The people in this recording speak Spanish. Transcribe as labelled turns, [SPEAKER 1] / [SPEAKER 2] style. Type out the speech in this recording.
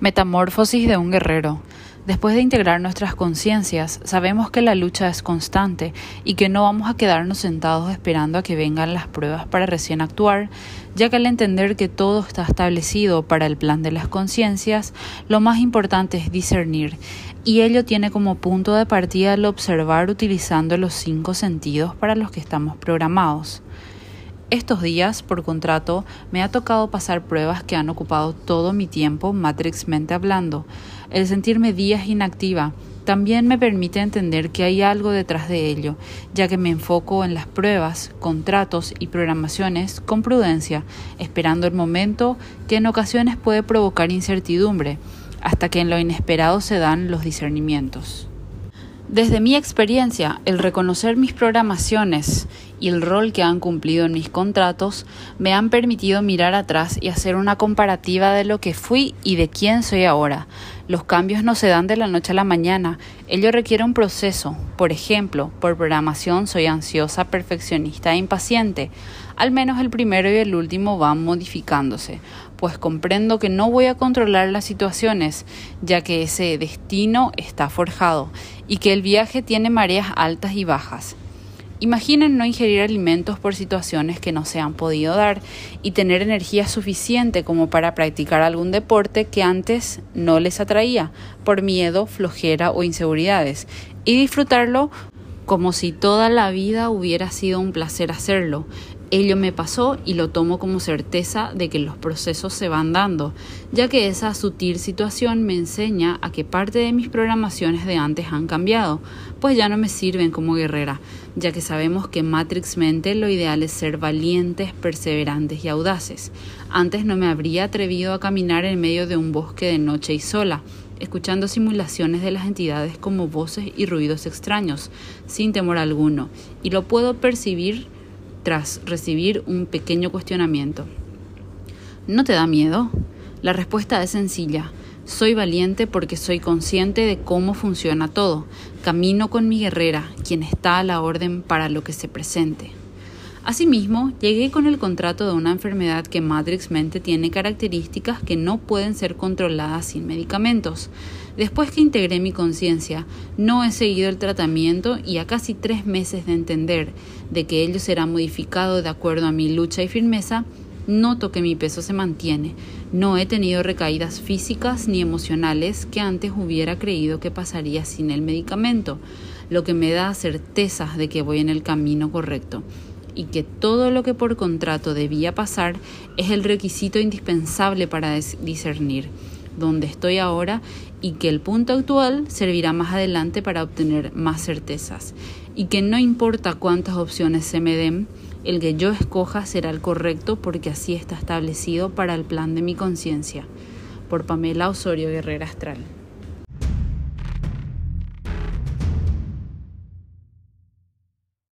[SPEAKER 1] Metamorfosis de un guerrero. Después de integrar nuestras conciencias, sabemos que la lucha es constante y que no vamos a quedarnos sentados esperando a que vengan las pruebas para recién actuar, ya que al entender que todo está establecido para el plan de las conciencias, lo más importante es discernir, y ello tiene como punto de partida el observar utilizando los cinco sentidos para los que estamos programados. Estos días, por contrato, me ha tocado pasar pruebas que han ocupado todo mi tiempo matrixmente hablando. El sentirme días inactiva también me permite entender que hay algo detrás de ello, ya que me enfoco en las pruebas, contratos y programaciones con prudencia, esperando el momento que en ocasiones puede provocar incertidumbre, hasta que en lo inesperado se dan los discernimientos. Desde mi experiencia, el reconocer mis programaciones y el rol que han cumplido en mis contratos me han permitido mirar atrás y hacer una comparativa de lo que fui y de quién soy ahora. Los cambios no se dan de la noche a la mañana, ello requiere un proceso. Por ejemplo, por programación soy ansiosa, perfeccionista e impaciente. Al menos el primero y el último van modificándose pues comprendo que no voy a controlar las situaciones, ya que ese destino está forjado y que el viaje tiene mareas altas y bajas. Imaginen no ingerir alimentos por situaciones que no se han podido dar y tener energía suficiente como para practicar algún deporte que antes no les atraía por miedo, flojera o inseguridades y disfrutarlo como si toda la vida hubiera sido un placer hacerlo, Ello me pasó y lo tomo como certeza de que los procesos se van dando, ya que esa sutil situación me enseña a que parte de mis programaciones de antes han cambiado, pues ya no me sirven como guerrera, ya que sabemos que Matrix Mente lo ideal es ser valientes, perseverantes y audaces. Antes no me habría atrevido a caminar en medio de un bosque de noche y sola, escuchando simulaciones de las entidades como voces y ruidos extraños, sin temor alguno, y lo puedo percibir tras recibir un pequeño cuestionamiento. ¿No te da miedo? La respuesta es sencilla. Soy valiente porque soy consciente de cómo funciona todo. Camino con mi guerrera, quien está a la orden para lo que se presente. Asimismo, llegué con el contrato de una enfermedad que Matrix Mente tiene características que no pueden ser controladas sin medicamentos. Después que integré mi conciencia, no he seguido el tratamiento y a casi tres meses de entender de que ello será modificado de acuerdo a mi lucha y firmeza, noto que mi peso se mantiene. No he tenido recaídas físicas ni emocionales que antes hubiera creído que pasaría sin el medicamento, lo que me da certeza de que voy en el camino correcto y que todo lo que por contrato debía pasar es el requisito indispensable para discernir dónde estoy ahora y que el punto actual servirá más adelante para obtener más certezas y que no importa cuántas opciones se me den, el que yo escoja será el correcto porque así está establecido para el plan de mi conciencia. Por Pamela Osorio Guerrera Astral.